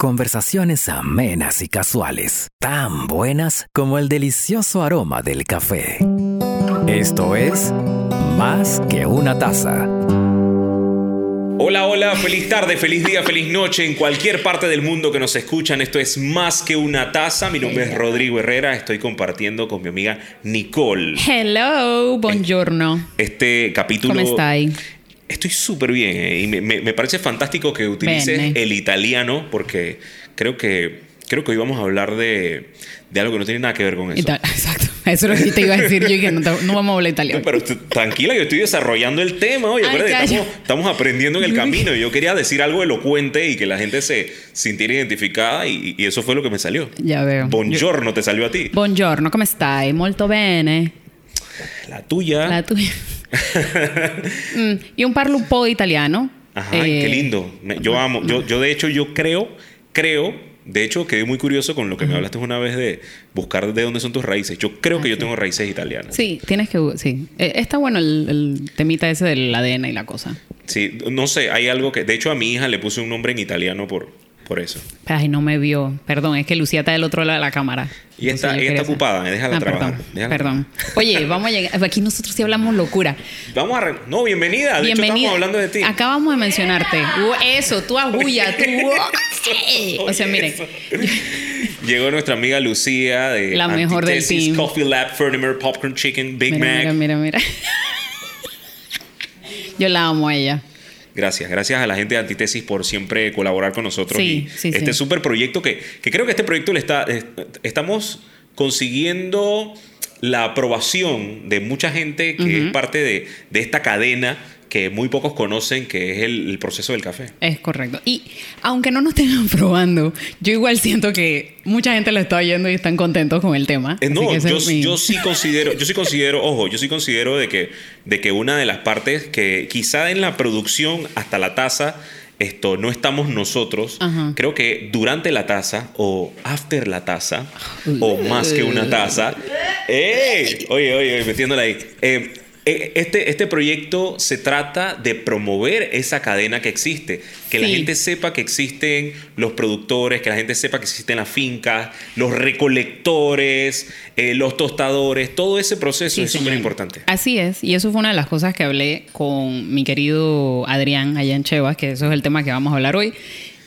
Conversaciones amenas y casuales, tan buenas como el delicioso aroma del café. Esto es Más que una taza. Hola, hola, feliz tarde, feliz día, feliz noche en cualquier parte del mundo que nos escuchan. Esto es Más que una taza. Mi nombre es Rodrigo Herrera. Estoy compartiendo con mi amiga Nicole. Hello, buongiorno. Este capítulo. ¿Cómo estáis? Estoy súper bien eh, y me, me- me parece fantástico que utilices Bene. el italiano porque creo que, creo que hoy vamos a hablar de, de algo que no tiene nada que ver con eso. Ita- Exacto. Eso es lo que te iba a decir yo y que no, te- no vamos a hablar italiano. Pero t- tranquila, yo estoy desarrollando el tema. Oye, Ay, estamos, estamos aprendiendo en el camino. Y yo quería decir algo elocuente y que la gente se sintiera identificada y, y eso fue lo que me salió. Ya veo. Buongiorno te salió a ti. Buongiorno, come stai? Molto bene. La tuya. La tuya. Mm, io un parlo un po' italiano. Ajá, Eh, qué lindo. Me- Yo amo. Yo, yo de hecho, yo creo, creo, de hecho, quedé muy curioso con lo que me hablaste una vez de buscar de dónde son tus raíces. Yo creo que yo tengo raíces italianas. Sí, tienes que... Sí. Eh, está bueno el, el temita ese del ADN y la cosa. Sí, no sé, hay algo que. De hecho, a mi hija le puse un nombre en italiano por, por eso. Ay, no me vio. Perdón, es que Lucía está del otro lado de la cámara. Y está- quería está ocupada, déjala Ah, trabajar, Perdón, déjala perdón. Oye, vamos a llegar... Aquí nosotros sí hablamos locura. Vamos a. re- No, bienvenida. De hecho, estamos hablando de ti. Acabamos de mencionarte. Uh, Eso, tú agulla, tú. Eh, O sea, miren. Llegó nuestra amiga Lucía de La mejor del team. Coffee Lab, Fernimer, Popcorn Chicken, Big Mira, Mac. mira, mira, mira. Yo la amo a ella. Gracias, gracias a la gente de Antítesis por siempre colaborar con nosotros. Sí, y sí, este sí. súper proyecto que, que creo que este proyecto le está, estamos consiguiendo la aprobación de mucha gente que es parte de, de esta cadena que muy pocos conocen, que es el, el proceso del café. Es correcto. Y aunque no nos estén probando, yo igual siento que mucha gente lo está oyendo y están contentos con el tema. Eh, No, yo, mi- yo sí considero, yo sí considero, ojo, yo sí considero de que, de que una de las partes que quizá en la producción hasta la taza, esto no estamos nosotros, Ajá. creo que durante la taza o after la taza o más que una taza, ¡ey! oye, oye, oye, metiéndola ahí. Eh, este, este proyecto se trata de promover esa cadena que existe, que la gente sepa que existen los productores, que la gente sepa que existen las fincas, los recolectores, eh, los tostadores, todo ese proceso Sí, es súper importante. Así es, y eso fue una de las cosas que hablé con mi querido Adrián allá en Chevas, que eso es el tema que vamos a hablar hoy.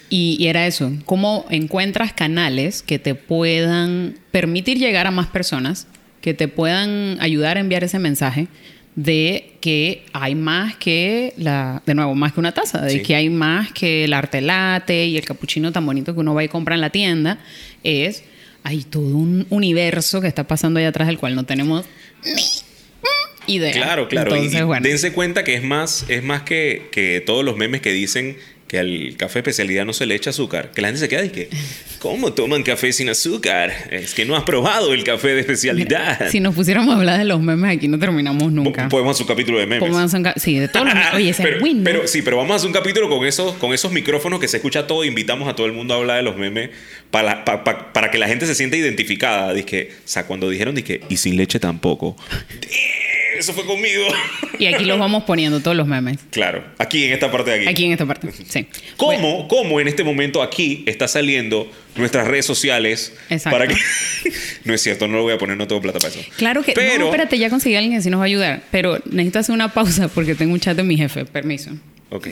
Y, y era eso, cómo encuentras canales que te puedan permitir llegar a más personas, que te puedan ayudar a enviar ese mensaje de que hay más que la, de nuevo, más que una taza, de Sí. que hay más que el arte latte y el capuchino tan bonito que uno va y compra en la tienda, es hay todo un universo que está pasando allá atrás del cual no tenemos ni idea. Claro, claro. Entonces, y bueno. dense cuenta que es más, es más que, que todos los memes que dicen que al café especialidad no se le echa azúcar. Que la gente se queda y que, ¿cómo toman café sin azúcar? Es que no has probado el café de especialidad. Si nos pusiéramos a hablar de los memes aquí no terminamos nunca. Po- Podemos hacer un capítulo de memes. Podemos hacer un ca- sí, de todos los Oye, ese pero, es win, ¿no? pero sí, pero vamos a hacer un capítulo con esos, con esos micrófonos que se escucha todo. Invitamos a todo el mundo a hablar de los memes para, pa- pa- para que la gente se sienta identificada. Dije, o sea, cuando dijeron, dije, y sin leche tampoco. Eso fue conmigo. Y aquí los vamos poniendo todos los memes. claro, aquí en esta parte de aquí. Aquí en esta parte. Sí. ¿Cómo, cómo en este momento aquí está saliendo nuestras redes sociales Exacto. para que... no es cierto, no lo voy a poner, no tengo plata para eso. Claro que. Pero, No, espérate, ya conseguí a alguien que sí nos va a ayudar. Pero necesito hacer una pausa porque tengo un chat de mi jefe. Permiso. Ok.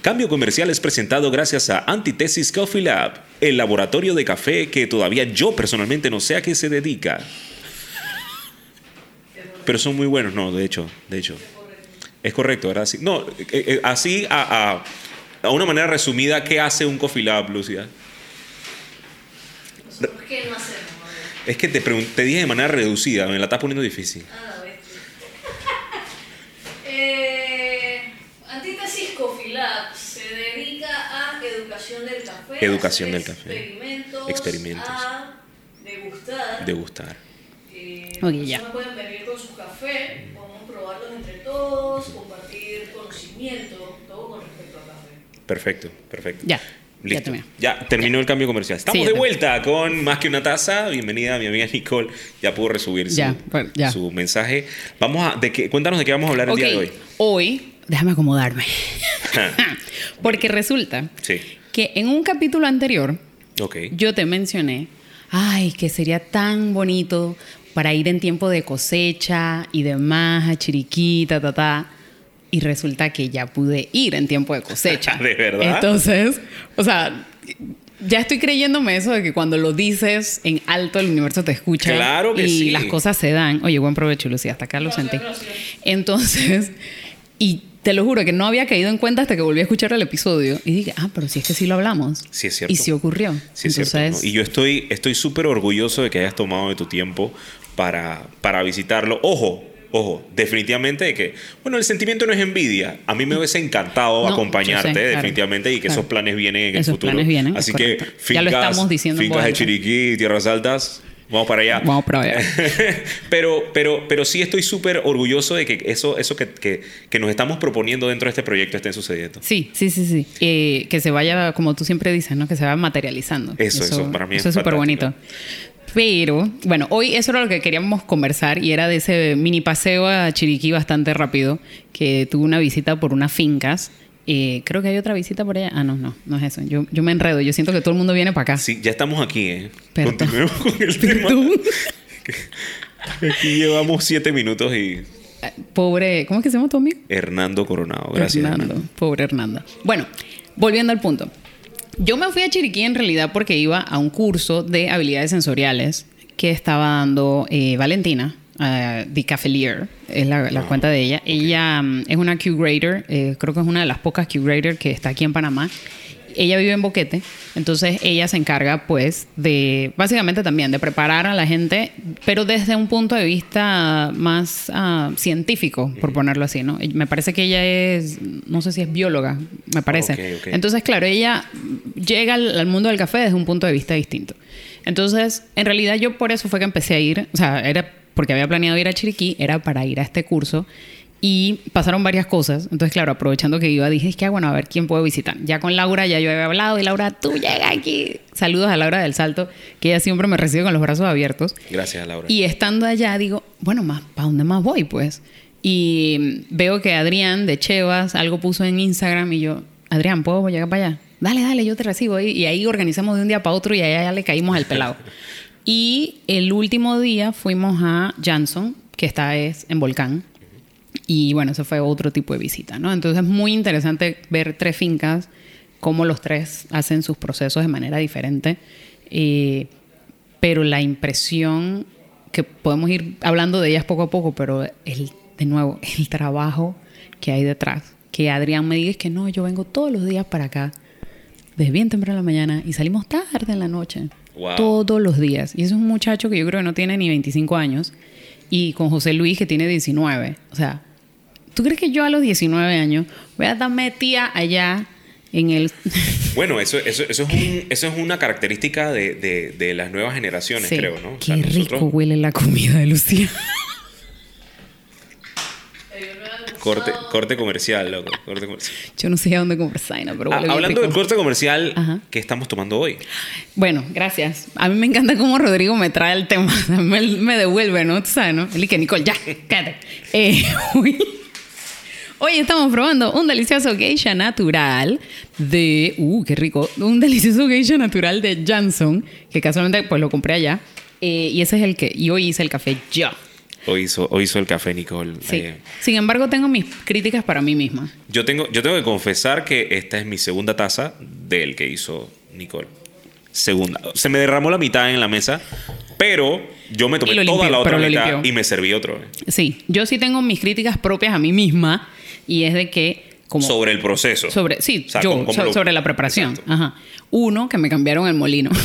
Cambio comercial es presentado gracias a Antitesis Coffee Lab, el laboratorio de café que todavía yo personalmente no sé a qué se dedica. Pero son muy buenos, no, de hecho, de hecho. Es correcto, ¿verdad? Sí. No, eh, eh, así a, a- a una manera resumida, ¿qué hace un Coffee Lab, Lucía? ¿Qué no hacemos? Es que te, te dije de manera reducida, me la estás poniendo difícil. Ah, eh, Antítesis Coffee Lab se dedica a educación del café. Educación del café. Experimentos. Experimentos. A degustar. Degustar. Ok, las ya. pueden venir con su café, podemos probarlos entre todos, compartir conocimiento, todo con respecto al café. Perfecto, perfecto. Ya. Ya Listo. terminé. Ya terminó el cambio comercial. Estamos Sí, de ya vuelta con Más que una taza. Bienvenida mi amiga Nicole. Ya pudo resubir su, Ya, ya. su mensaje. Vamos a, de qué, cuéntanos de qué vamos a hablar el día de hoy. Hoy, déjame acomodarme. Porque resulta Sí. que en un capítulo anterior yo te mencioné, ay, que sería tan bonito para ir en tiempo de cosecha y demás a Chiriquí, ta, ta, ta. Y resulta que ya pude ir en tiempo de cosecha. ¿De verdad? Entonces, o sea, ya estoy creyéndome eso de que cuando lo dices en alto el universo te escucha. Claro que y sí. las cosas se dan. Oye, buen provecho, Lucía, hasta acá lo sentí. Entonces, y te lo juro que no había caído en cuenta hasta que volví a escuchar el episodio y dije, ah, pero si es que sí lo hablamos. Sí, es cierto. Y sí ocurrió. Sí, es cierto, Entonces, ¿no? Y yo estoy estoy súper orgulloso de que hayas tomado de tu tiempo para, para visitarlo. Ojo, ojo, definitivamente de que, bueno, el sentimiento no es envidia. A mí me hubiese encantado No, acompañarte, yo sé, claro, definitivamente, y que claro. esos planes vienen en el Esos futuro. planes vienen, Así que fincas, Ya lo estamos diciendo en fincas de. Chiriquí, Tierras Altas, vamos para allá. Vamos para allá. pero, pero, pero sí estoy súper orgulloso de que eso, eso que, que, que nos estamos proponiendo dentro de este proyecto esté sucediendo. Sí, sí, sí, sí. Eh, que se vaya, como tú siempre dices, ¿no? Que se vaya materializando. Eso, eso, para mí Eso es súper bonito. Pero, bueno, hoy eso era lo que queríamos conversar y era de ese mini paseo a Chiriquí bastante rápido, que tuve una visita por unas fincas. Eh, creo que hay otra visita por allá. Ah, no, no, no es eso. Yo, yo me enredo. Yo siento que todo el mundo viene para acá. Sí, ya estamos aquí, ¿eh? Perdón. Continuemos con el tema. Aquí llevamos siete minutos y Eh, Pobre, ¿cómo es que se llama tu amigo? Hernando Coronado. Gracias. Hernando, Hernando. pobre Hernando. Bueno, volviendo al punto. Yo me fui a Chiriquí en realidad porque iba a un curso de habilidades sensoriales que estaba dando eh, Valentina, eh, de Cafelier, es la, la cuenta de ella. Ella mm, es una Q-Grader, eh, creo que es una de las pocas Q-Grader que está aquí en Panamá. Ella vive en Boquete, entonces ella se encarga pues de, básicamente también, de preparar a la gente, pero desde un punto de vista más ah, científico, por ponerlo así, ¿no? Me parece que ella es, no sé si es bióloga, me parece. Entonces, claro, ella llega al, al mundo del café desde un punto de vista distinto. Entonces, en realidad yo por eso fue que empecé a ir, o sea, era porque había planeado ir a Chiriquí, era para ir a este curso. Y pasaron varias cosas. Entonces, claro, aprovechando que iba, dije, es que bueno, a ver quién puedo visitar. Ya con Laura ya yo había hablado y Laura, tú llega aquí. Saludos a Laura del Salto, que ella siempre me recibe con los brazos abiertos. Gracias, Laura. Y estando allá, digo, bueno, más, ¿para dónde más voy, pues? Y veo que Adrián de Chevas algo puso en Instagram y yo, Adrián, ¿puedo llegar para allá? Dale, dale, yo te recibo. Y ahí organizamos de un día para otro y allá ya le caímos al pelado. y el último día fuimos a Janson, que está es en Volcán. Y bueno, eso fue otro tipo de visita, ¿no? Entonces es muy interesante ver tres fincas, cómo los tres hacen sus procesos de manera diferente. Eh, pero la impresión que podemos ir hablando de ellas poco a poco, pero el, de nuevo, el trabajo que hay detrás. Que Adrián me diga es que no, yo vengo todos los días para acá, desde bien temprano en la mañana y salimos tarde en la noche. Wow. Todos los días. Y es un muchacho que yo creo que no tiene ni 25 años. Y con José Luis, que tiene 19. O sea, ¿tú crees que yo a los 19 años voy a estar metida allá en el... Bueno, eso, eso, eso, es, un- eso es una característica de, de- de las nuevas generaciones, Sí. creo, ¿no? O Qué sea, rico nosotros- huele la comida de Lucía. Corte, corte comercial, loco. Corte comercial. Yo no sé a dónde comprar Zaina, pero Ah, hablando del rico. corte comercial, Ajá. ¿qué estamos tomando hoy? Bueno, gracias. A mí me encanta cómo Rodrigo me trae el tema. me, me devuelve, ¿no? Tú sabes, ¿no? Él y que Nicole, ya, cállate. Eh, hoy estamos probando un delicioso geisha natural de... Uh, qué rico. Un delicioso geisha natural de Janson, que casualmente pues lo compré allá. Eh, y ese es el que... Y hoy hice el café yo. Hoy hizo, hoy hizo el café, Nicole. Sí. Eh, Sin embargo, tengo mis críticas para mí misma. yo, tengo, yo tengo que confesar que esta es mi segunda taza del que hizo Nicole. Segunda. Se me derramó la mitad en la mesa, pero yo me tomé toda la otra mitad y me serví otro. Sí, yo sí tengo mis críticas propias a mí misma y es de que... Como, Sobre el proceso. Sobre, sí, O sea, yo, so- lo- sobre la preparación. Ajá. Uno, que me cambiaron el molino.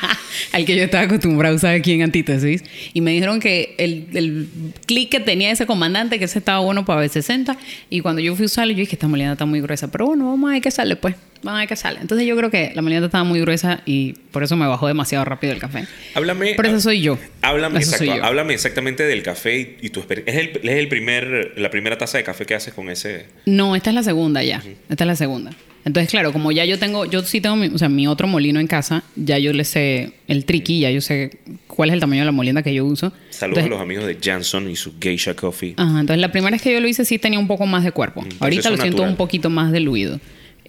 al que yo estaba acostumbrado a usar aquí en Antítesis. Y me dijeron que el, el clic que tenía ese comandante, que ese estaba bueno para B60. Y cuando yo fui a usarlo, yo dije que esta molienda está muy gruesa. Pero bueno, vamos a ver qué sale, pues. Vamos a ver qué sale. Entonces yo creo que la molienda estaba muy gruesa y por eso me bajó demasiado rápido el café. Háblame. Pero eso soy yo. Háblame, Eso soy exacto, yo. háblame exactamente del café y, y tu experiencia. ¿Es, el, es el primer, la primera taza de café que haces con ese? No, esta es la segunda ya. Esta es la segunda. Entonces, claro, como ya yo tengo, yo sí tengo mi, o sea, mi otro molino en casa, ya yo le sé el tricky, ya yo sé cuál es el tamaño de la molienda que yo uso. Saludos Entonces- a los amigos de Janson y su Geisha Coffee. Ajá, entonces la primera vez que yo lo hice sí tenía un poco más de cuerpo. Entonces, Ahorita lo siento natural. un poquito más diluido.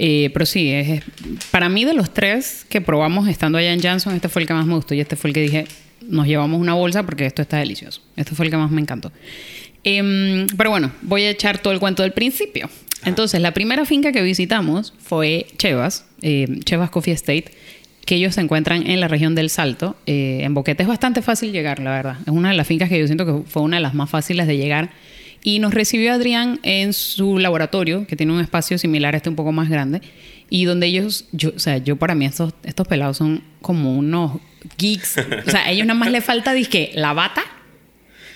Eh, pero sí, es, es- para mí de los tres que probamos estando allá en Janson, este fue el que más me gustó y este fue el que dije, nos llevamos una bolsa porque esto está delicioso. Este fue el que más me encantó. Em, pero bueno, voy a echar todo el cuento del principio. Entonces, la primera finca que visitamos fue Chevas, eh, Chevas Coffee Estate, que ellos se encuentran en la región del Salto. eh, en Boquete es bastante fácil llegar, la verdad. Es una de las fincas que yo siento que fue una de las más fáciles de llegar. Y nos recibió Adrián en su laboratorio, que tiene un espacio similar a este un poco más grande. Y donde ellos, yo, o sea, yo para mí estos, estos pelados son como unos geeks. O sea, a ellos nada más le falta, dizque, la bata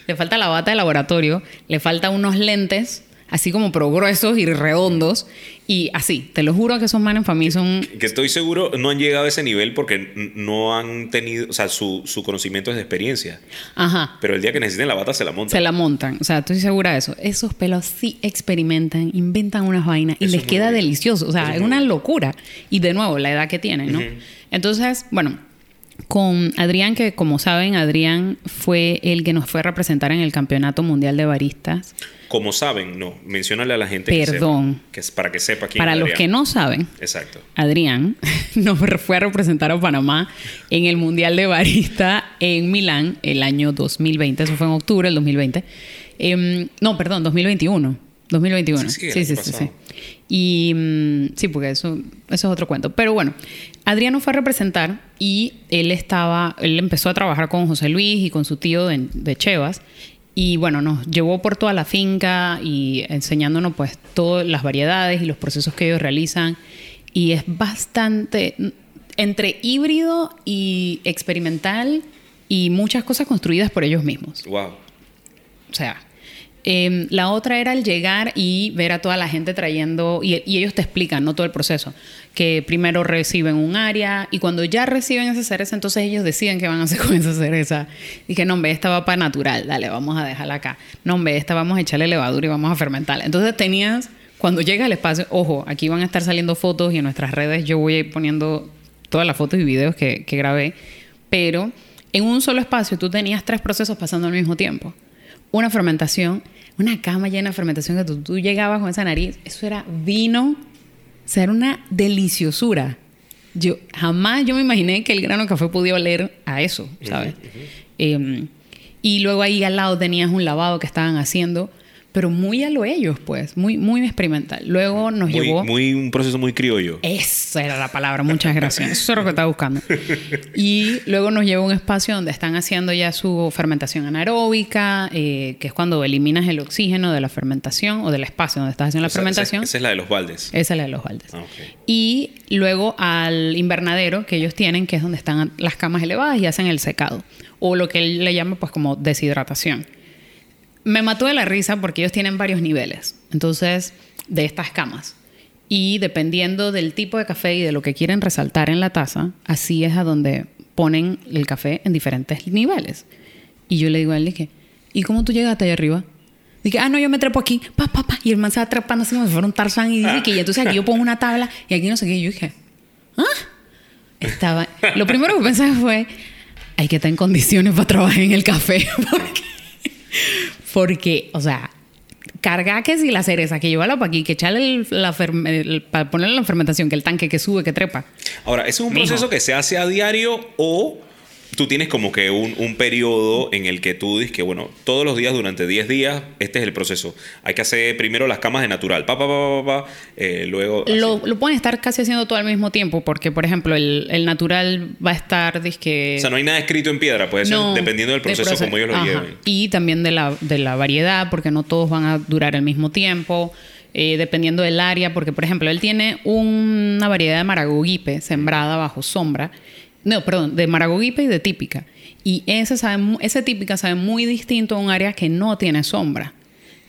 le falta la bata de laboratorio, le falta unos lentes, así como pero gruesos y redondos, y así, te lo juro que esos manes para mí son... Que estoy seguro no han llegado a ese nivel porque no han tenido, o sea, su, su conocimiento es de experiencia. Ajá, Pero el día que necesiten la bata se la montan. se la montan, o sea, estoy segura de eso. Esos pelos sí experimentan, inventan unas vainas y Eso les queda delicioso, o sea, es es una rico. locura. Y de nuevo, la edad que tienen, ¿no? Entonces, bueno... Con Adrián, que como saben, Adrián fue el que nos fue a representar en el Campeonato Mundial de Baristas. Como saben, no. Menciónale a la gente Perdón. que sepa. Que para que sepa quién Para es los Adrián. que no saben, Exacto. Adrián nos fue a representar a Panamá en el Mundial de Barista en Milán el año 2020. Eso fue en octubre del 2020. Em, no, perdón, 2021. 2021. Sí, sí, sí, sí. Y mm, sí, porque eso, eso es otro cuento. Pero bueno, Adrián nos fue a representar y él estaba, él empezó a trabajar con José Luis y con su tío de, de Chevas. Y bueno, nos llevó por toda la finca y enseñándonos pues todas las variedades y los procesos que ellos realizan. Y es bastante entre híbrido y experimental y muchas cosas construidas por ellos mismos. Wow. O sea, eh, la otra era el llegar y ver a toda la gente trayendo, y, ellos te explican, ¿no? Todo el proceso. Que primero reciben un área y cuando ya reciben esa cereza, entonces ellos deciden qué van a hacer con esa cereza. Que no, hombre, esta va para natural, dale, vamos a dejarla acá. No, hombre, esta vamos a echarle levadura y vamos a fermentarla. Entonces tenías, cuando llega al espacio, ojo, aquí van a estar saliendo fotos y en nuestras redes yo voy a ir poniendo todas las fotos y videos que grabé, pero en un solo espacio tú tenías tres procesos pasando al mismo tiempo una fermentación, una cama llena de fermentación que tú, tú llegabas con esa nariz, eso era vino, o sea, era una deliciosura. Yo jamás yo me imaginé que el grano de café podía oler a eso, ¿sabes? Eh, y luego ahí al lado tenías un lavado que estaban haciendo, pero muy a lo ellos, pues, muy, muy experimental. Luego nos Muy, llevó... muy, un proceso muy criollo. Esa era la palabra, muchas gracias. Eso es lo que estaba buscando. Y luego nos lleva a un espacio donde están haciendo ya su fermentación anaeróbica, eh, que es cuando eliminas el oxígeno de la fermentación o del espacio donde estás haciendo la fermentación. Esa, es la de los baldes. Esa es la de los baldes. Ah, ok. Y luego al invernadero que ellos tienen, que es donde están las camas elevadas y hacen el secado. O lo que él le llama pues como deshidratación. Me mató de la risa porque ellos tienen varios niveles. Entonces, de estas camas. Y dependiendo del tipo de café y de lo que quieren resaltar en la taza, así es a donde ponen el café en diferentes niveles. Y yo le digo a él, dije, ¿y cómo tú llegaste allá arriba? Dije, ah, no, yo me trepo aquí, pa, pa, pa. Y el man se va trepando así como si fuera un Tarzán. Y dice que, y entonces aquí yo pongo una tabla y aquí no sé qué. Y yo dije, ¿ah? Estaba. Lo primero que pensé fue, hay que estar en condiciones para trabajar en el café. Porque, porque o sea, cargar que si la cereza, que llevarla para aquí, que echarle la para ponerle la fermentación, que el tanque que sube, que trepa. Ahora, ¿ese es un Mijo. proceso que se hace a diario o tú tienes como que un, un periodo en el que tú dices que, bueno, todos los días durante 10 días, este es el proceso? Hay que hacer primero las camas de natural, pa, pa, pa, pa, pa, eh, luego... Lo, lo pueden estar casi haciendo todo al mismo tiempo, porque, por ejemplo, el, el natural va a estar, dizque... O sea, no hay nada escrito en piedra, puede ser No, dependiendo del de proceso proce- como ellos lo Ajá. lleven. Y también de la, de la variedad, porque no todos van a durar el mismo tiempo. eh, dependiendo del área, porque por ejemplo, él tiene una variedad de maragogipe sembrada bajo sombra. No, perdón, de maragogipe y de típica. Y ese, sabe, ese típica sabe muy distinto a un área que no tiene sombra.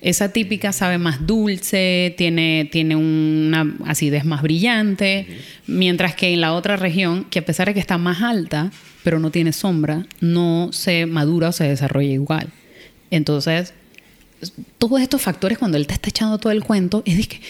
Esa típica sabe más dulce, tiene, tiene una acidez más brillante, mientras que en la otra región, que a pesar de que está más alta, pero no tiene sombra, no se madura o se desarrolla igual. Entonces, todos estos factores, cuando él te está echando todo el cuento, es de que,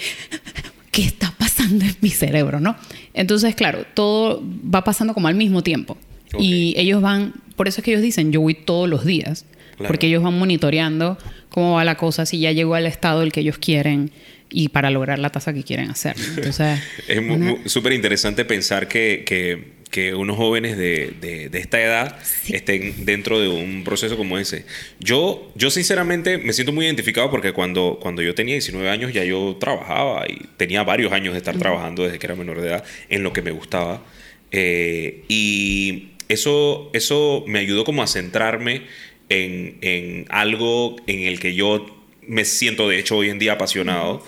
¿qué está pasando en mi cerebro, no? Entonces, claro, todo va pasando como al mismo tiempo. Y ellos van, por eso es que ellos dicen, yo voy todos los días, Claro. porque ellos van monitoreando cómo va la cosa, si ya llegó al estado el que ellos quieren. y para lograr la taza que quieren hacer. Entonces, Es una- súper interesante pensar que, que- que unos jóvenes de, de- de esta edad estén dentro de un proceso como ese. Yo, yo sinceramente me siento muy identificado porque cuando, cuando yo tenía 19 años ya yo trabajaba y tenía varios años de estar trabajando desde que era menor de edad en lo que me gustaba. Eh, y eso, eso me ayudó como a centrarme en, en algo en el que yo me siento de hecho hoy en día apasionado.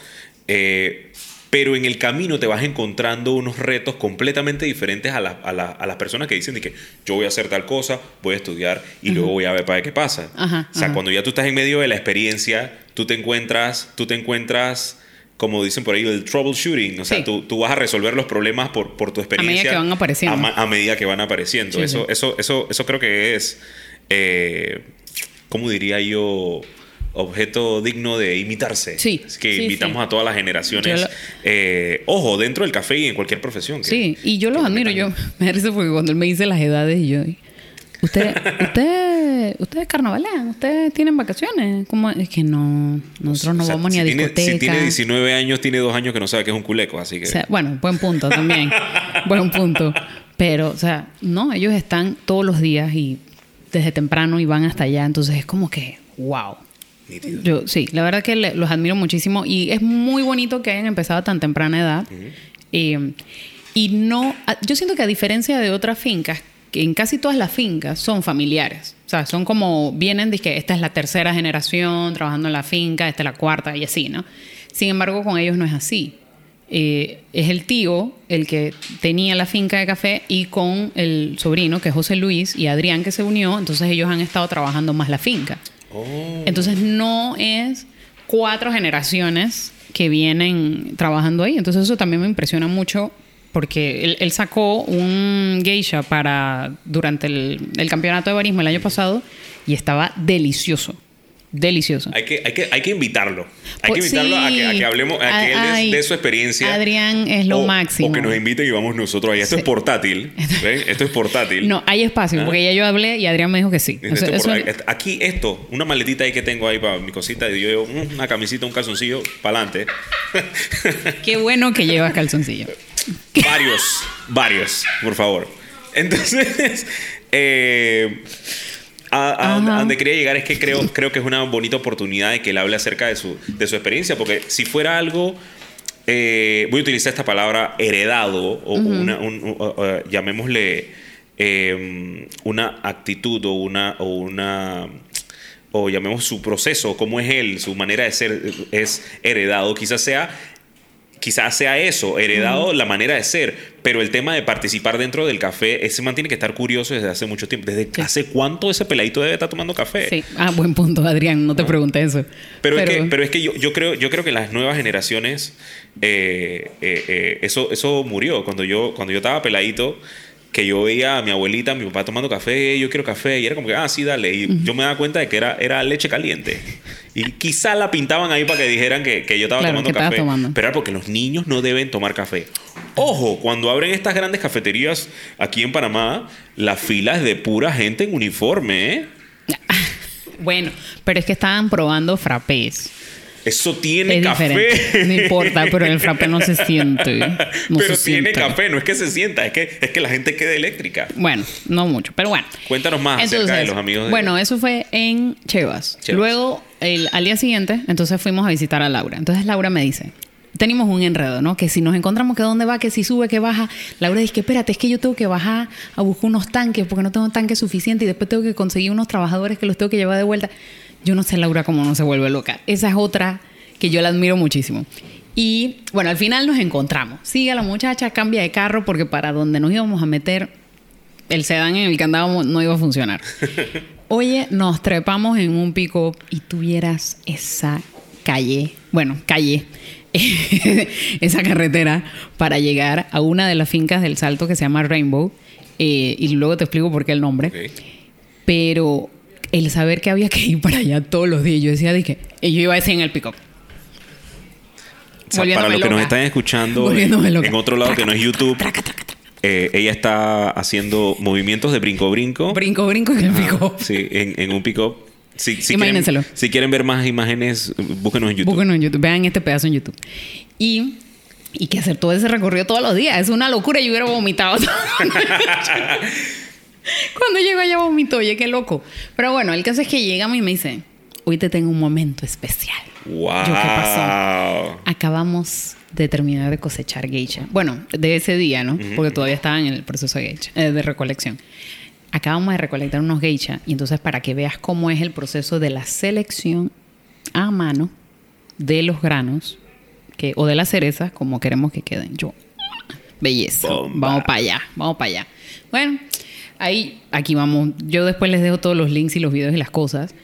Eh, pero en el camino te vas encontrando unos retos completamente diferentes a, la- a la- a las personas que dicen de que yo voy a hacer tal cosa, voy a estudiar y luego voy a ver para qué pasa. Ajá, o sea, ajá. cuando ya tú estás en medio de la experiencia, tú te encuentras, tú te encuentras, como dicen por ahí, el troubleshooting. O sea, Sí. tú, tú vas a resolver los problemas por, por tu experiencia. que van apareciendo. A, a medida que van apareciendo. Sí, eso, sí. Eso, eso, eso creo que es, eh, ¿cómo diría yo? Objeto digno de imitarse. Sí, Es que sí, invitamos sí. a todas las generaciones. Lo- eh, ojo, dentro del café y en cualquier profesión. que- Sí, y yo los admiro. Yo me risa porque cuando él me dice las edades y yo, usted, usted, ustedes carnavalean, ustedes tienen vacaciones. ¿Cómo? Es que no, nosotros no O sea, vamos ni a tiene- discoteca. Si tiene 19 años, tiene dos años que no sabe que es un culeco, así que... O sea, bueno, buen punto también. buen punto. Pero, o sea, no, ellos están todos los días y desde temprano y van hasta allá. Entonces es como que, wow. Nítido. Yo sí, la verdad que le- los admiro muchísimo y es muy bonito que hayan empezado a tan temprana edad. Eh, y no, yo siento que a diferencia de otras fincas, que en casi todas las fincas son familiares. O sea, son como, vienen que esta es la tercera generación trabajando en la finca, esta es la cuarta y así, ¿no? Sin embargo, con ellos no es así. Eh, es el tío el que tenía la finca de café y con el sobrino, que es José Luis, y Adrián, que se unió, entonces ellos han estado trabajando más la finca. Oh. Entonces no es cuatro generaciones que vienen trabajando ahí. Entonces eso también me impresiona mucho porque él, sacó un geisha para durante el campeonato de barismo el año pasado y estaba delicioso. Delicioso. Hay que, hay, que, hay que invitarlo. Hay que Pues invitarlo a, que, a que hablemos, a que él dé su experiencia. Adrián es lo o, máximo. O que nos invite y vamos nosotros ahí. Esto Sí. es portátil. Esto es portátil. No, hay espacio, Ah. porque ya yo hablé y Adrián me dijo que sí. Esto O sea, es eso- por- aquí esto, una maletita ahí que tengo ahí para mi cosita, y yo mm, una camisita, un calzoncillo, para adelante. qué bueno que llevas calzoncillo. varios, varios, por favor. Entonces, eh, a, a donde, Ajá. a donde quería llegar es que creo, creo que es una bonita oportunidad de que él hable acerca de su, de su experiencia, porque si fuera algo, eh, voy a utilizar esta palabra, heredado, o, una, un- llamémosle eh, una actitud o una, o una o llamemos su proceso, cómo es él, su manera de ser es heredado, quizás sea quizás sea eso, heredado la manera de ser, pero el tema de participar dentro del café, ese man tiene que estar curioso desde hace mucho tiempo. ¿Desde Sí. hace cuánto ese peladito debe estar tomando café? Sí. Ah, buen punto, Adrián. No te pregunté eso. Pero, es que, pero es que yo, yo creo, yo creo que las nuevas generaciones, eh, eh, eh, eso, eso murió. Cuando yo, cuando yo estaba peladito, que yo veía a mi abuelita, a mi papá tomando café, yo quiero café, y era como que, ah, sí, dale. Y yo me daba cuenta de que era, era leche caliente. Y quizá la pintaban ahí para que dijeran que, que yo estaba Claro, tomando café. tomando. Pero era porque los niños no deben tomar café. Ojo, cuando abren estas grandes cafeterías aquí en Panamá, la fila es de pura gente en uniforme, ¿eh? Bueno, pero es que estaban probando frappés. Eso tiene Es café. diferente. No importa, pero el frappé no se siente. No pero se tiene siente. café, no es que se sienta, es que, es que la gente queda eléctrica. Bueno, no mucho, pero bueno. Cuéntanos más acerca de los amigos de- Bueno, eso fue en Chevas. Chevas. Luego, el, al día siguiente, entonces fuimos a visitar a Laura. Entonces Laura me dice, tenemos un enredo, ¿no? Que si nos encontramos que dónde va, que si sube, que baja. Laura dice que espérate, es que yo tengo que bajar a buscar unos tanques porque no tengo tanques suficientes y después tengo que conseguir unos trabajadores que los tengo que llevar de vuelta. Yo no sé, Laura, cómo no se vuelve loca. Esa es otra que yo la admiro muchísimo. Y bueno, al final nos encontramos. Sigue la muchacha, cambia de carro porque para donde nos íbamos a meter el sedán en el que andábamos no iba a funcionar. Oye, nos trepamos en un pick y tuvieras esa calle, bueno, calle, esa carretera para llegar a una de las fincas del Salto que se llama Rainbow. eh, y luego te explico por qué el nombre. Pero el saber que había que ir para allá todos los días, yo decía, dije, y yo iba a decir en el pick O sea, para los que nos están escuchando en, loca. en otro lado que no es YouTube, eh, ella está haciendo movimientos de brinco-brinco. Brinco, brinco en el pick Sí, en, en un pick-up. Si, si Imagínenselo. Quieren, si quieren ver más imágenes, búsquenos en YouTube. Búsquenlo en YouTube. Vean este pedazo en YouTube. Y, y que hacer todo ese recorrido todos los días. Es una locura. Yo hubiera vomitado. Cuando llego allá vomito. Oye, qué loco. Pero bueno, el caso es que llegamos y me dice, hoy te tengo un momento especial. ¡Wow! Yo, ¿qué pasó? Acabamos de terminar de cosechar geisha. Bueno, de ese día, ¿no? Porque todavía estaba en el proceso de geisha, eh, de recolección. Acabamos de recolectar unos geisha y entonces para que veas cómo es el proceso de la selección a mano de los granos que, o de las cerezas, como queremos que queden. Yo, belleza. Bomba. Vamos para allá, vamos para allá. Bueno, ahí, aquí vamos. Yo después les dejo todos los links y los videos y las cosas.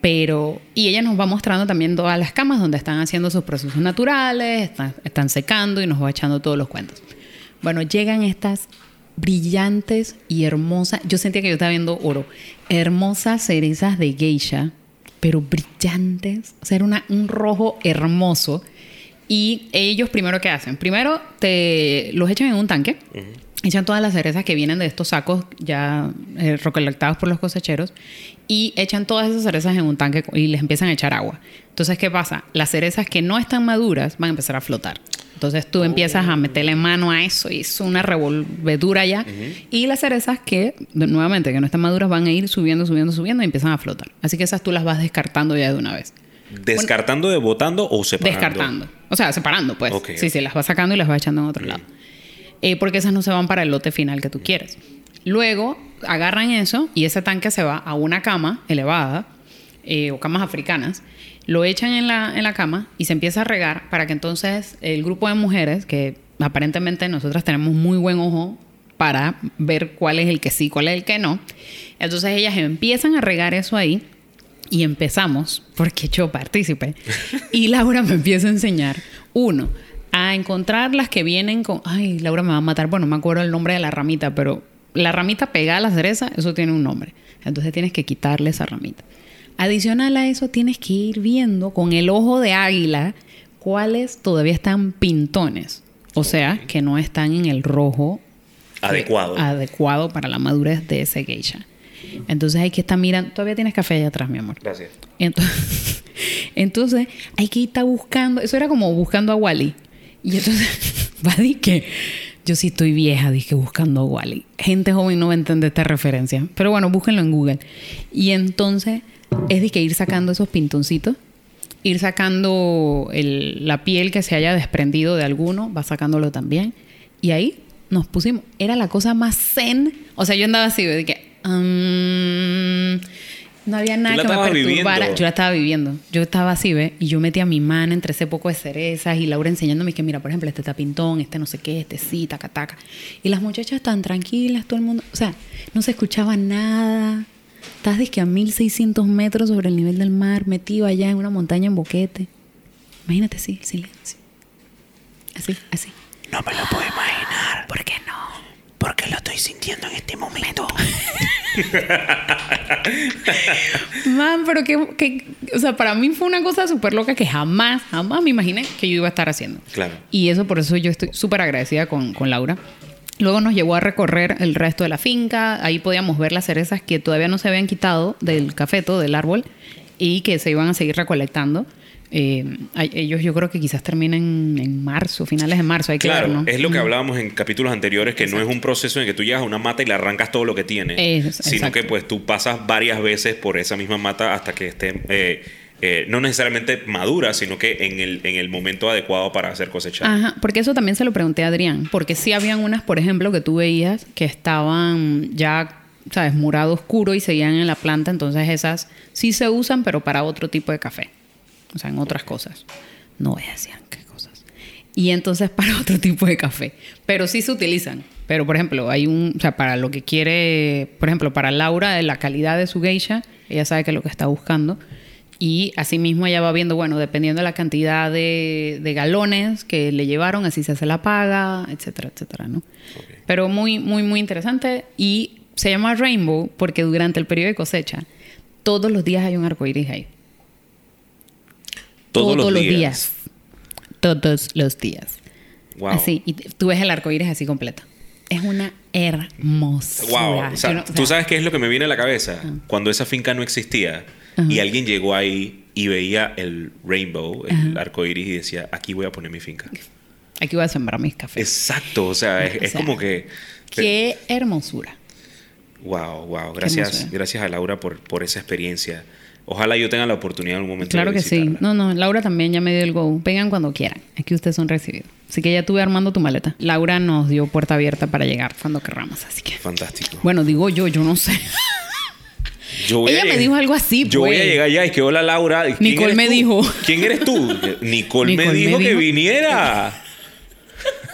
Pero, y ella nos va mostrando también todas las camas donde están haciendo sus procesos naturales, están, secando y nos va echando todos los cuentos. Bueno, llegan estas brillantes y hermosas, yo sentía que yo estaba viendo oro, hermosas cerezas de geisha, pero brillantes, o sea, era una- un rojo hermoso. Y ellos primero qué hacen? Primero te los echan en un tanque, echan todas las cerezas que vienen de estos sacos ya eh, recolectados por los cosecheros y echan todas esas cerezas en un tanque y les empiezan a echar agua. Entonces, ¿qué pasa? Las cerezas que no están maduras van a empezar a flotar. Entonces tú empiezas a meterle mano a eso y es una revolvedura ya. Y las cerezas que, nuevamente, que no están maduras van a ir subiendo, subiendo, subiendo y empiezan a flotar. Así que esas tú las vas descartando ya de una vez. ¿Descartando de botando o separando? Descartando. O sea, separando, pues. Sí, sí, las vas sacando y las vas echando en otro lado. Eh, porque esas no se van para el lote final que tú quieres. Luego agarran eso y ese tanque se va a una cama elevada eh, o camas africanas. Lo echan en la, en la cama y se empieza a regar para que entonces el grupo de mujeres, que aparentemente nosotras tenemos muy buen ojo para ver cuál es el que sí, cuál es el que no. Entonces ellas empiezan a regar eso ahí y empezamos, porque yo participé, y Laura me empieza a enseñar, uno, a encontrar las que vienen con, ay, Laura me va a matar, bueno, no me acuerdo el nombre de la ramita, pero la ramita pegada a la cereza, eso tiene un nombre. Entonces tienes que quitarle esa ramita. Adicional a eso, tienes que ir viendo con el ojo de águila cuáles todavía están pintones. O sea, que no están en el rojo Adecuado. adecuado para la madurez de ese geisha. Entonces hay que estar mirando. Todavía tienes café allá atrás, mi amor. Gracias. Entonces, entonces hay que estar buscando. Eso era como buscando a Wally. Y entonces, va que yo sí estoy vieja, dije buscando a Wally. Gente joven no va a entender esta referencia. Pero bueno, búsquenlo en Google. Y entonces es de que ir sacando esos pintoncitos. Ir sacando el- la piel que se haya desprendido de alguno, va sacándolo también. Y ahí nos pusimos. Era la cosa más zen. O sea, yo andaba así, de que. mm, no había nada que me estabas perturbara. viviendo. Yo la estaba viviendo. Yo estaba así, ¿ves? Y yo metía mi mano entre ese poco de cerezas y Laura enseñándome que, mira, por ejemplo, este tapintón, este no sé qué, este sí, taca, taca. Y las muchachas tan tranquilas, todo el mundo. O sea, no se escuchaba nada. Estás que a 1600 metros sobre el nivel del mar, metido allá en una montaña en boquete. Imagínate así, el silencio. Así, así. No me lo puedo imaginar. ¿Por qué no? Porque lo estoy sintiendo en este momento. Man, pero que, que- o sea, para mí fue una cosa súper loca que jamás, jamás me imaginé que yo iba a estar haciendo. Claro. Y eso por eso yo estoy súper agradecida con, con Laura. Luego nos llevó a recorrer el resto de la finca. Ahí podíamos ver las cerezas que todavía no se habían quitado del cafeto, del árbol, y que se iban a seguir recolectando. Eh, ellos yo creo que quizás terminen en marzo, finales de marzo. Hay que Claro, ver, ¿no? es lo que hablábamos en capítulos anteriores, que no es un proceso en que tú llegas a una mata y le arrancas todo lo que tiene, Es- sino exacto. que pues tú pasas varias veces por esa misma mata hasta que esté, eh, eh, no necesariamente madura, sino que en el, en el momento adecuado para hacer cosechar. Ajá, porque eso también se lo pregunté a Adrián, porque sí habían unas, por ejemplo, que tú veías que estaban ya, sabes, morado oscuro y seguían en la planta, entonces esas sí se usan, pero para otro tipo de café, o sea, en otras cosas. No voy a decir qué cosas. Y entonces para otro tipo de café, pero sí se utilizan. Pero, por ejemplo, hay un, o sea, para lo que quiere, por ejemplo, para Laura, la calidad de su geisha, ella sabe que es lo que está buscando. Y asimismo ella va viendo, bueno, dependiendo de la cantidad de, de galones que le llevaron, así se hace la paga, etcétera, etcétera, ¿no? Pero muy, muy, muy interesante. Y se llama Rainbow porque durante el periodo de cosecha, todos los días hay un arcoíris ahí. Todos, los, días. Todos los días. Wow. Así. Y tú ves el arcoíris así completo. Es una hermosura. Wow. O sea, Yo no- o ¿Tú sabes qué es lo que me viene a la cabeza? Cuando esa finca no existía, y alguien llegó ahí y veía el rainbow, el arco iris, y decía, aquí voy a poner mi finca. Aquí voy a sembrar mis cafés. Exacto, o sea, es, O es sea, como que... Qué hermosura. Wow, wow. Gracias, gracias a Laura por, por esa experiencia. Ojalá yo tenga la oportunidad en algún momento Claro de que sí. No, no, Laura también ya me dio el go. Vengan cuando quieran. Aquí ustedes son recibidos. Así que ya tuve armando tu maleta. Laura nos dio puerta abierta para llegar cuando querramos. Así que. Fantástico. Bueno, digo yo, yo no sé. Yo Ella a me dijo algo así, Yo voy a pues. llegar ya y que hola Laura. ¿Quién Nicole me tú? dijo. ¿Quién eres tú? Nicole, me Nicole me dijo que dijo. viniera.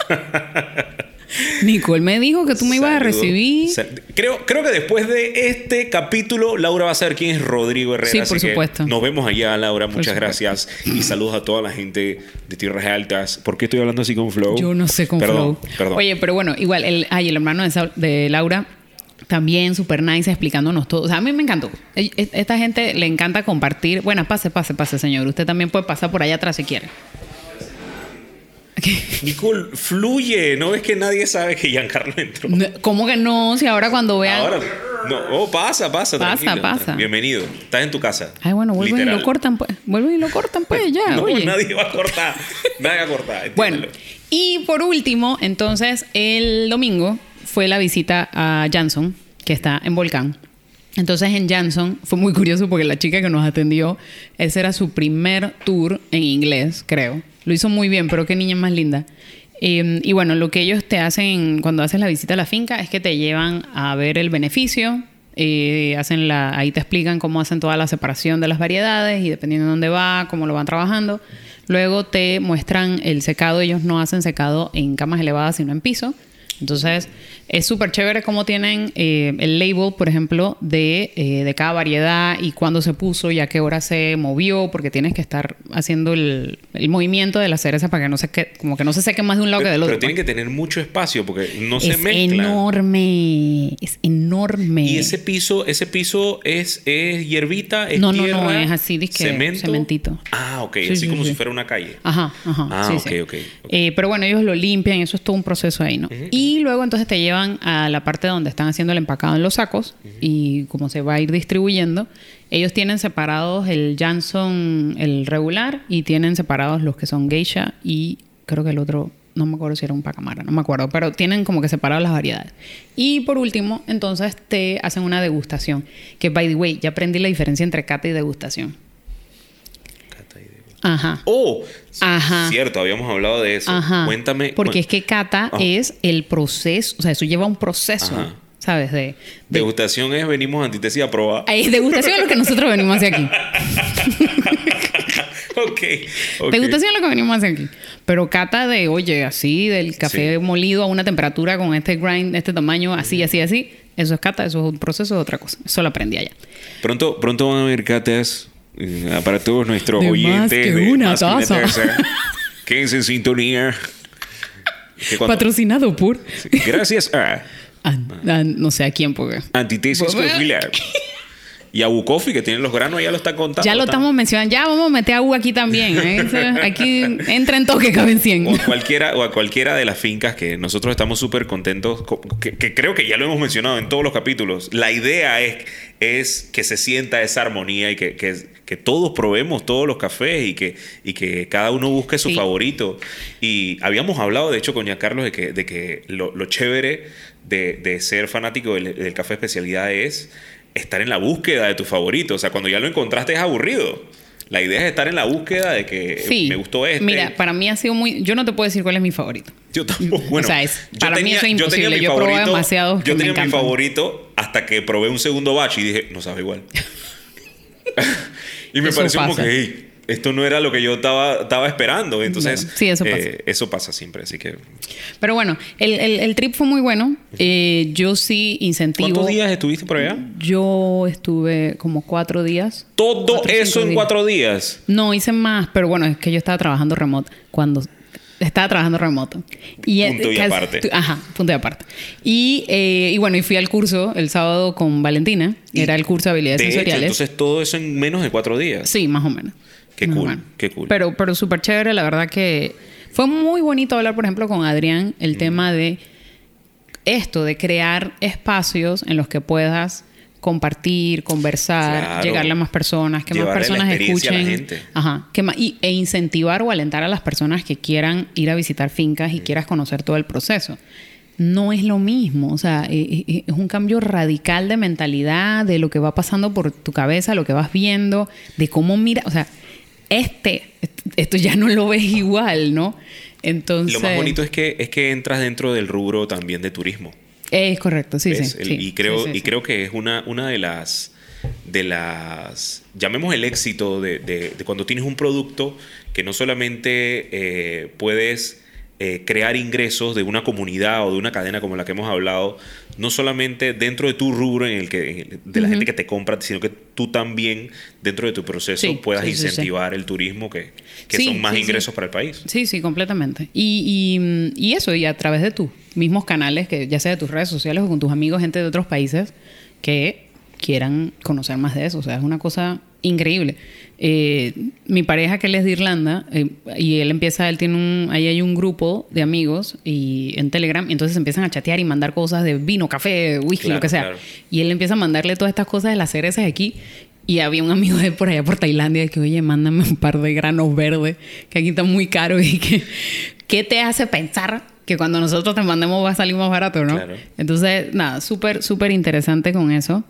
Nicole me dijo que tú me ibas a recibir. Creo, creo que después de este capítulo, Laura va a saber quién es Rodrigo Herrera. Sí, así por que supuesto. Nos vemos allá, Laura. Muchas supuesto. gracias. Y saludos a toda la gente de Tierras Altas. ¿Por qué estoy hablando así con Flow? Yo no sé con Perdón, Flow. Perdón. Oye, pero bueno, igual, el, ay, el hermano de, Sa- de Laura también súper nice explicándonos todo. O sea, a mí me encantó. E- e- Esta gente le encanta compartir. Bueno, pase, pase, pase, señor. Usted también puede pasar por allá atrás si quiere. Nicole, fluye. ¿No ves que nadie sabe que Giancarlo entró? No, ¿Cómo que no? Si ahora cuando vean. Ahora, no, oh, pasa, pasa, Pasa, tranquilo. pasa. Bienvenido. Estás en tu casa. Ay, bueno, vuelven y Literal. lo cortan, pues. Vuelven y lo cortan, pues, ya. No, oye. nadie va a cortar. Nadie va a cortar. Bueno, y por último, entonces, el domingo fue la visita a Janson, que está en Volcán. Entonces en Janson fue muy curioso porque la chica que nos atendió, ese era su primer tour en inglés, creo. Lo hizo muy bien, pero qué niña más linda. Eh, y bueno, lo que ellos te hacen cuando haces la visita a la finca es que te llevan a ver el beneficio, eh, hacen la, ahí te explican cómo hacen toda la separación de las variedades y dependiendo de dónde va, cómo lo van trabajando. Luego te muestran el secado, ellos no hacen secado en camas elevadas, sino en piso. Entonces, es súper chévere cómo tienen eh, el label, por ejemplo, de, eh, de cada variedad y cuándo se puso y a qué hora se movió, porque tienes que estar haciendo el, el movimiento de la cereza para que no se que, como que no se seque más de un lado que del otro. pero tienen pues. que tener mucho espacio porque no se es mezclan. enorme, es enorme. Y ese piso, ese piso es, es hierbita, es No, no, no, tierra, es así, dizque cemento. cementito. Ah, ok, Sí, así sí, como sí. si fuera una calle. Ajá, ajá. Ah, ok, ok, ok. Eh, pero bueno, ellos lo limpian, eso es todo un proceso ahí, ¿no? Y luego entonces te llevan a la parte donde están haciendo el empacado en los sacos y cómo se va a ir distribuyendo. Ellos tienen separados el Janson, el regular, y tienen separados los que son geisha y creo que el otro, no me acuerdo si era un pacamara, no me acuerdo, pero tienen como que separados las variedades. Y por último, entonces te hacen una degustación, que by the way, ya aprendí la diferencia entre cata y degustación. Ajá. Oh, Ajá. cierto, habíamos hablado de eso. Ajá. Cuéntame. Porque es que cata Ajá. es el proceso, o sea, eso lleva un proceso, Ajá. ¿sabes? De, de- Degustación es venimos antítesis a probar. Ahí, degustación es lo que nosotros venimos hacia aquí. ok. ok. Degustación es lo que venimos hacia aquí. Pero cata de, oye, así, del café Sí. molido a una temperatura con este grind, este tamaño, así, así, así. Eso es cata, eso es un proceso de otra cosa. Eso lo aprendí allá. Pronto, pronto van a haber catas para todos nuestros De más oyentes. que de una Más que taza. taza. Quédense en sintonía. Que cuando- Patrocinado por. Gracias a no sé a quién, porque. Antitesis Bueno. Y a Bucofi, que tiene los granos, ya lo está contando. Ya lo estamos mencionando. Ya vamos a meter a U aquí también. ¿eh? Aquí entra en toque, caben 100. O a cualquiera, o a cualquiera de las fincas que nosotros estamos súper contentos, co- que, que creo que ya lo hemos mencionado en todos los capítulos. La idea es, es que se sienta esa armonía y que, que- que todos probemos todos los cafés y que, y que cada uno busque su Sí. favorito. Y habíamos hablado, de hecho, con ya Carlos, de que, de que lo, lo chévere de, de ser fanático del, del café especialidad es estar en la búsqueda de tu favorito. O sea, cuando ya lo encontraste es aburrido. La idea es estar en la búsqueda de que Sí. me gustó este. Mira, para mí ha sido muy. Yo no te puedo decir cuál es mi favorito. Yo tampoco. Bueno, O sea, es- yo para mí eso es yo imposible. Yo favorito- demasiados que Yo tenía mi favorito hasta que probé un segundo batch y dije, no sabe igual. y me Eso pareció como que, hey, esto no era lo que yo estaba, estaba esperando. Entonces, Bueno, sí, eso pasa. eh, eso pasa siempre. Así que, Pero bueno, el, el- el trip fue muy bueno. Eh, yo sí incentivo. ¿cuántos días estuviste por allá? Yo estuve como cuatro días. Todo Cuatro, eso en días. cuatro días. No, hice más, pero bueno, es que yo estaba trabajando remoto cuando estaba trabajando remoto. Y eh, Punto y casi- aparte. tu- Ajá, punto y aparte. Y, eh, y bueno, y fui al curso el sábado con Valentina. Y, Era el curso de habilidades De hecho, sensoriales. entonces todo eso en menos de cuatro días. Sí, más o menos. Qué cool, menos. qué cool. Pero, pero súper chévere, la verdad que fue muy bonito hablar, por ejemplo, con Adrián el tema de esto, de crear espacios en los que puedas compartir, conversar, Claro. llegarle a más personas, que más Llevarle personas experiencia a la escuchen. gente. Ajá. Que y, e incentivar o alentar a las personas que quieran ir a visitar fincas y quieras conocer todo el proceso. No es lo mismo, o sea, eh, eh, es un cambio radical de mentalidad, de lo que va pasando por tu cabeza, lo que vas viendo, de cómo mira, o sea, este, esto ya no lo ves igual, ¿no? Entonces... Lo más bonito es que, es que entras dentro del rubro también de turismo. Es correcto, sí, sí, El- sí. y creo, Sí, sí, y creo que es una, una de las de las llamemos el éxito de, de- de cuando tienes un producto que no solamente eh, puedes eh, crear ingresos de una comunidad o de una cadena como la que hemos hablado, no solamente dentro de tu rubro en el que en el- de la gente que te compra, sino que tú también dentro de tu proceso Sí, puedas sí, sí, sí. incentivar el turismo que, que son más ingresos para el país. Sí, sí, completamente. Y, y, y eso, y a través de tus mismos canales, que ya sea de tus redes sociales o con tus amigos, gente de otros países, que quieran conocer más de eso. O sea, es una cosa increíble. Eh, mi pareja, que él es de Irlanda, eh, y él empieza, él tiene un, ahí hay un grupo de amigos y en Telegram, y entonces empiezan a chatear y mandar cosas de vino, café, whisky, Claro, lo que sea. claro. Y él empieza a mandarle todas estas cosas de las cerezas aquí. Y había un amigo de por allá por Tailandia que, oye, mándame un par de granos verdes, que aquí están muy caros y que, ¿qué te hace pensar que cuando nosotros te mandemos va a salir más barato, no? Claro. Entonces, nada, súper, súper interesante con eso.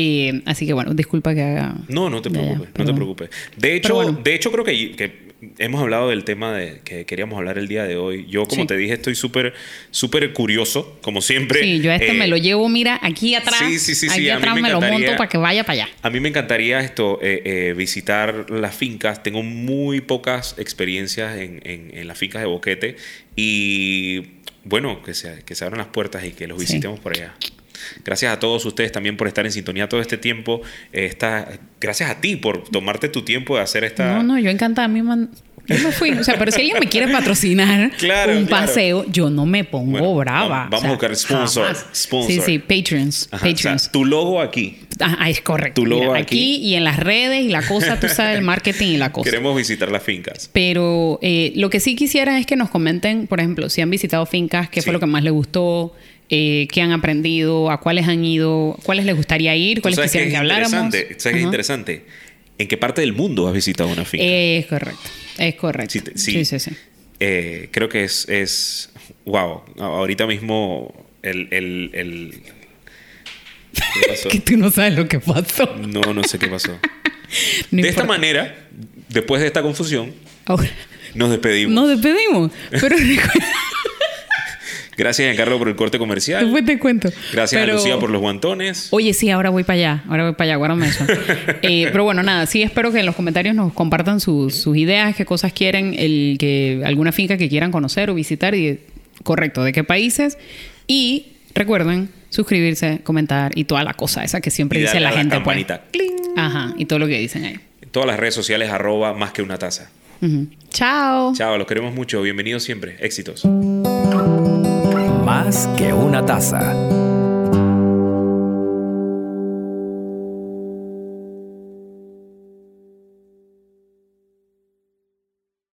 Eh, así que bueno, disculpa que haga... No, no te preocupes, no te preocupes. De hecho, bueno. de hecho creo que, que hemos hablado del tema de que queríamos hablar el día de hoy. Yo, como Sí. te dije, estoy súper, súper curioso, como siempre. Sí, yo a este Eh, me lo llevo, mira, aquí atrás. sí, sí, sí, sí, Aquí mí atrás me me, lo monto para que vaya para allá. A mí me encantaría esto, eh, eh, visitar las fincas. Tengo muy pocas experiencias en, en- en las fincas de Boquete. Y bueno, que se, que se abran las puertas y que los Sí. visitemos por allá. Gracias a todos ustedes también por estar en sintonía todo este tiempo. Eh, esta, gracias a ti por tomarte tu tiempo de hacer esta... No, no, yo encantada. A mí man- Yo me fui. O sea, pero si alguien me quiere patrocinar Claro, un claro. paseo, yo no me pongo Bueno, brava. vamos- vamos O sea, a buscar sponsor, sponsor. Sí, sí, patrons. Ajá, o sea, patrons. tu logo aquí. Ah, es correcto. tu logo Mira, aquí. aquí y en las redes y la cosa, tú sabes, el marketing y la cosa. Queremos visitar las fincas. Pero eh, lo que sí quisiera es que nos comenten, por ejemplo, si han visitado fincas, qué Sí. fue lo que más les gustó, eh, qué han aprendido, a cuáles han ido, cuáles les gustaría ir, ¿Tú cuáles quisieran es que habláramos. interesante? ¿Sabes qué es interesante? ¿En qué parte del mundo has visitado una finca? Es correcto, es correcto. Sí, te- sí, sí. sí. Eh, creo que es, es. Wow. Ahorita mismo el. el, el- ¿Qué pasó? Que tú no sabes lo que pasó. No, no sé qué pasó. No de esta manera, después de esta confusión, Ahora, nos despedimos. nos despedimos. Pero Gracias, Giancarlo, por el corte comercial. después te cuento. Gracias Pero- a Lucía por los guantones. Oye, sí, ahora voy para allá. Ahora voy para allá, guárdame eso. Eh, pero bueno, nada, sí espero que en los comentarios nos compartan sus, sus ideas, qué cosas quieren, el que alguna finca que quieran conocer o visitar y correcto, de qué países. Y recuerden suscribirse, comentar y toda la cosa esa que siempre Y dice la la gente. pues. campanita. Ajá, y todo lo que dicen ahí. Todas las redes sociales, arroba más que una taza. Chao. Chao, los queremos mucho. Bienvenidos siempre. Éxitos. Más que una taza.